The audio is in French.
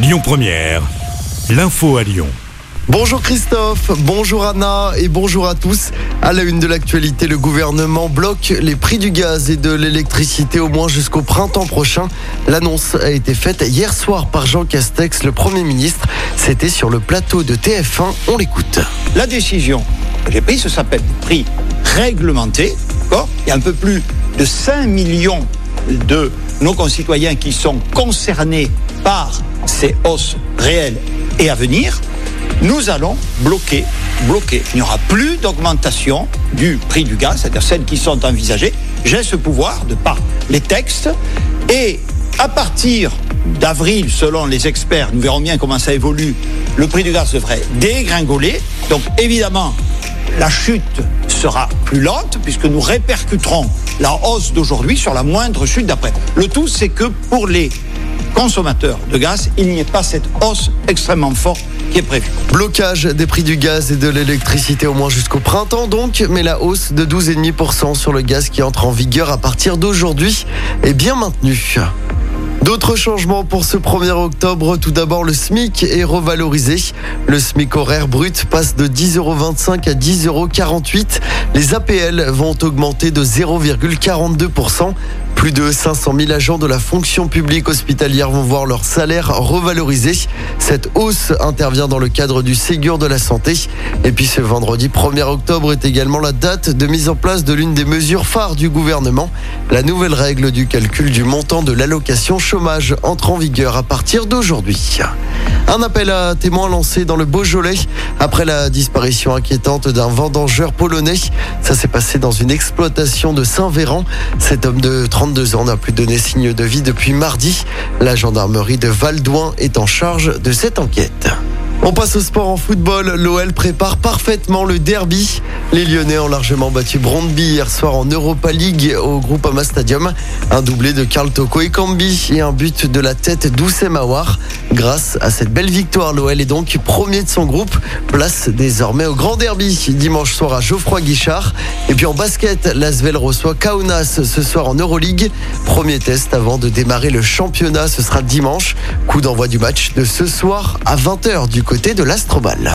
Lyon Première, l'info à Lyon. Bonjour Christophe, bonjour Anna et bonjour à tous. À la une de l'actualité, le gouvernement bloque les prix du gaz et de l'électricité au moins jusqu'au printemps prochain. L'annonce a été faite hier soir par Jean Castex, le Premier ministre. C'était sur le plateau de TF1. On l'écoute. La décision que j'ai prise, ça s'appelle prix réglementé. D'accord? Il y a un peu plus de 5 millions de nos concitoyens qui sont concernés par ces hausses réelles et à venir. Nous allons bloquer, bloquer. Il n'y aura plus d'augmentation du prix du gaz, c'est-à-dire celles qui sont envisagées. J'ai ce pouvoir de par les textes et à partir d'avril, selon les experts, nous verrons bien comment ça évolue, le prix du gaz devrait dégringoler. Donc évidemment, la chute sera plus lente puisque nous répercuterons la hausse d'aujourd'hui sur la moindre chute d'après. Le tout, c'est que pour les consommateurs de gaz, il n'y ait pas cette hausse extrêmement forte qui est prévue. Blocage des prix du gaz et de l'électricité au moins jusqu'au printemps donc, mais la hausse de 12,5% sur le gaz qui entre en vigueur à partir d'aujourd'hui est bien maintenue. D'autres changements pour ce 1er octobre. Tout d'abord, le SMIC est revalorisé. Le SMIC horaire brut passe de 10,25€ à 10,48€. Les APL vont augmenter de 0,42%. Plus de 500 000 agents de la fonction publique hospitalière vont voir leur salaire revalorisé. Cette hausse intervient dans le cadre du Ségur de la santé. Et puis ce vendredi 1er octobre est également la date de mise en place de l'une des mesures phares du gouvernement. La nouvelle règle du calcul du montant de l'allocation chômage entre en vigueur à partir d'aujourd'hui. Un appel à témoins lancé dans le Beaujolais après la disparition inquiétante d'un vendangeur polonais. Ça s'est passé dans une exploitation de Saint-Véran. Cet homme de 32 ans n'a plus donné signe de vie depuis mardi. La gendarmerie de Valdouin est en charge de cette enquête. On passe au sport en football. L'OL prépare parfaitement le derby. Les Lyonnais ont largement battu Brondby hier soir en Europa League au Groupama Stadium. Un doublé de Karl Toko et Cambi et un but de la tête d'Oussem Aouar. Grâce à cette belle victoire, l'OL est donc premier de son groupe. Place désormais au grand derby dimanche soir à Geoffroy Guichard. Et puis en basket, l'Asvel reçoit Kaunas ce soir en Euroleague. Premier test avant de démarrer le championnat, ce sera dimanche. Coup d'envoi du match de ce soir à 20h du côté de l'Astrobal.